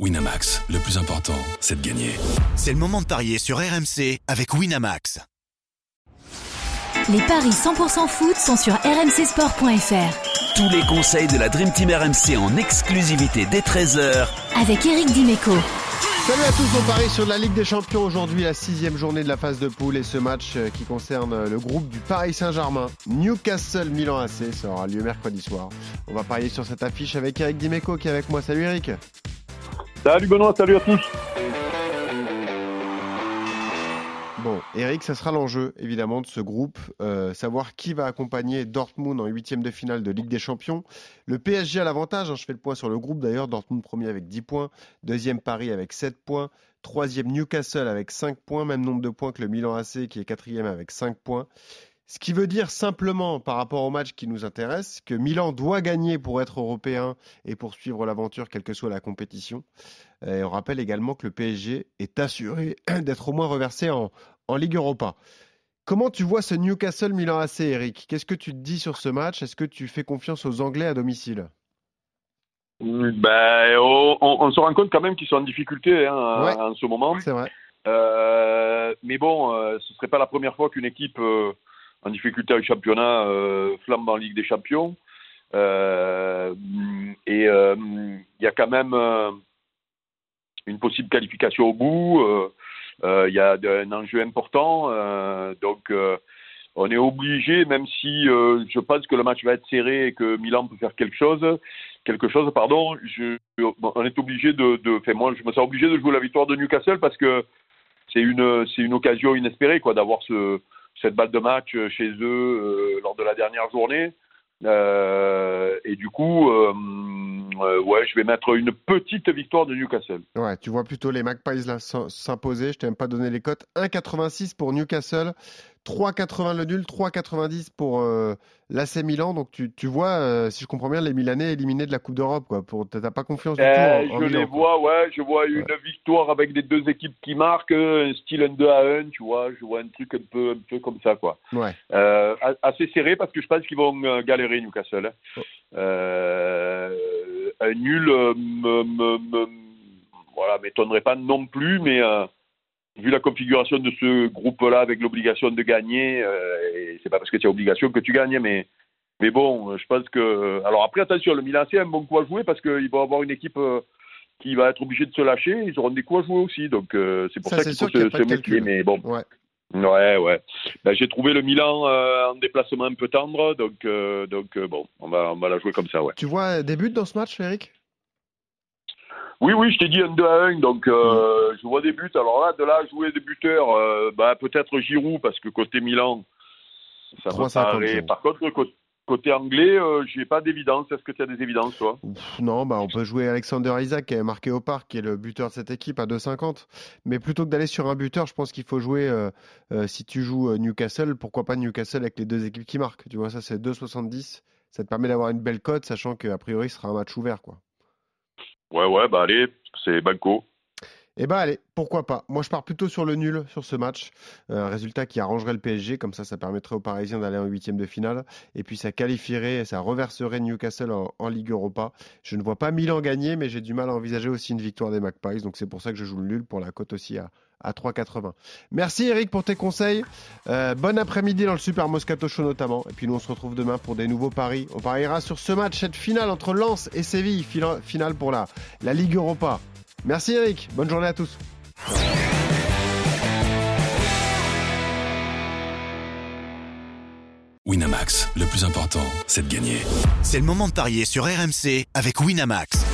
Winamax, le plus important, c'est de gagner. C'est le moment de parier sur RMC avec Winamax. Les paris 100% foot sont sur rmcsport.fr. Tous les conseils de la Dream Team RMC en exclusivité dès 13h Avec Eric Dimeco. Salut à tous, on parie sur la Ligue des Champions aujourd'hui, la sixième journée de la phase de poule et ce match euh, qui concerne euh, le groupe du Paris Saint-Germain, Newcastle Milan AC, ça aura lieu mercredi soir. On va parier sur cette affiche avec Eric Dimeco qui est avec moi. Salut Eric. Salut Benoît, salut à tous. Bon, Eric, ça sera l'enjeu évidemment de ce groupe, euh, savoir qui va accompagner Dortmund en huitième de finale de Ligue des Champions. Le PSG a l'avantage, hein, je fais le point sur le groupe d'ailleurs, Dortmund premier avec 10 points, deuxième Paris avec 7 points, troisième Newcastle avec 5 points, même nombre de points que le Milan AC qui est quatrième avec 5 points. Ce qui veut dire simplement, par rapport au match qui nous intéresse, que Milan doit gagner pour être européen et poursuivre l'aventure, quelle que soit la compétition. Et on rappelle également que le PSG est assuré d'être au moins reversé en, en Ligue Europa. Comment tu vois ce Newcastle Milan AC, Eric? Qu'est-ce que tu te dis sur ce match? Est-ce que tu fais confiance aux Anglais à domicile? Ben, on, on, se rend compte quand même qu'ils sont en difficulté hein, Ouais. en ce moment. C'est vrai. Euh, mais bon, euh, ce serait pas la première fois qu'une équipe euh, en difficulté au championnat euh, flambe en Ligue des Champions. Euh, et euh, il y a quand même une possible qualification au bout. Il y a un enjeu important. donc, on est obligé, même si je pense que le match va être serré et que Milan peut faire quelque chose, quelque chose, pardon, je, on est obligé de, de, enfin, moi, je me sens obligé de jouer la victoire de Newcastle parce que c'est une, c'est une occasion inespérée, quoi, d'avoir ce, cette balle de match chez eux euh, lors de la dernière journée. Euh, et du coup, euh, euh, ouais, je vais mettre une petite victoire de Newcastle. Ouais, tu vois plutôt les Magpies s'imposer. Je t'ai même pas donné les cotes. 1,86 pour Newcastle, 3,80 le nul, 3,90 pour euh, l'AC Milan. Donc tu, tu vois, euh, si je comprends bien, les Milanais éliminés de la Coupe d'Europe. quoi. Pour T'as pas confiance du Euh, tout en, en je Milan, les quoi. vois, ouais, je vois une victoire avec les deux équipes qui marquent, un style un 2 à 1, tu vois, je vois un truc un peu, un peu comme ça, quoi. Ouais. Euh, assez serré parce que je pense qu'ils vont euh, galérer Newcastle. hein. Oh. Euh, un nul euh, me, me, me- voilà, m'étonnerait pas non plus, mais euh, vu la configuration de ce groupe-là avec l'obligation de gagner, euh, et c'est pas parce que tu as obligation que tu gagnes, mais mais bon, je pense que alors après attention, le Milan c'est un bon coup à jouer parce qu'ils vont avoir une équipe euh, qui va être obligée de se lâcher, ils auront des coups à jouer aussi, donc euh, c'est pour Ça, ça, qu'il faut se, méfier, mais bon. Ouais. Ouais, ouais. Ben, j'ai trouvé le Milan euh, en déplacement un peu tendre, donc, donc bon, on va, on va la jouer comme ça, ouais. Tu vois des buts dans ce match, Eric? Oui, oui, je t'ai dit un 2 à 1, donc euh, je vois des buts. Alors là, de là jouer des buteurs, euh, bah, peut-être Giroud, parce que côté Milan, ça me 3,50 paraît. Par contre, côté, côté anglais, euh, j'ai pas d'évidence. Est-ce que tu as des évidences, toi? Non, bah on peut jouer Alexander Isaac qui est marqué au parc, qui est le buteur de cette équipe à 2,50. Mais plutôt que d'aller sur un buteur, je pense qu'il faut jouer, euh, si tu joues Newcastle, pourquoi pas Newcastle avec les deux équipes qui marquent? Tu vois, ça c'est 2,70. Ça te permet d'avoir une belle cote, sachant qu'a priori ce sera un match ouvert. quoi. Ouais, ouais, bah allez, c'est Banco. Eh ben allez, pourquoi pas. Moi je pars plutôt sur le nul sur ce match. Euh, Un résultat qui arrangerait le PSG, comme ça ça permettrait aux Parisiens d'aller en huitième de finale. Et puis ça qualifierait, et ça reverserait Newcastle en, Ligue Europa. Je ne vois pas Milan gagner, mais j'ai du mal à envisager aussi une victoire des Magpies. Donc c'est pour ça que je joue le nul pour la cote aussi à, à 3,80. Merci Eric pour tes conseils. Euh, bon après-midi dans le Super Moscato Show notamment. Et puis nous on se retrouve demain pour des nouveaux paris. On pariera sur ce match, cette finale entre Lens et Séville, finale pour la, la Ligue Europa. Merci Eric, bonne journée à tous. Winamax, le plus important, c'est de gagner. C'est le moment de parier sur RMC avec Winamax.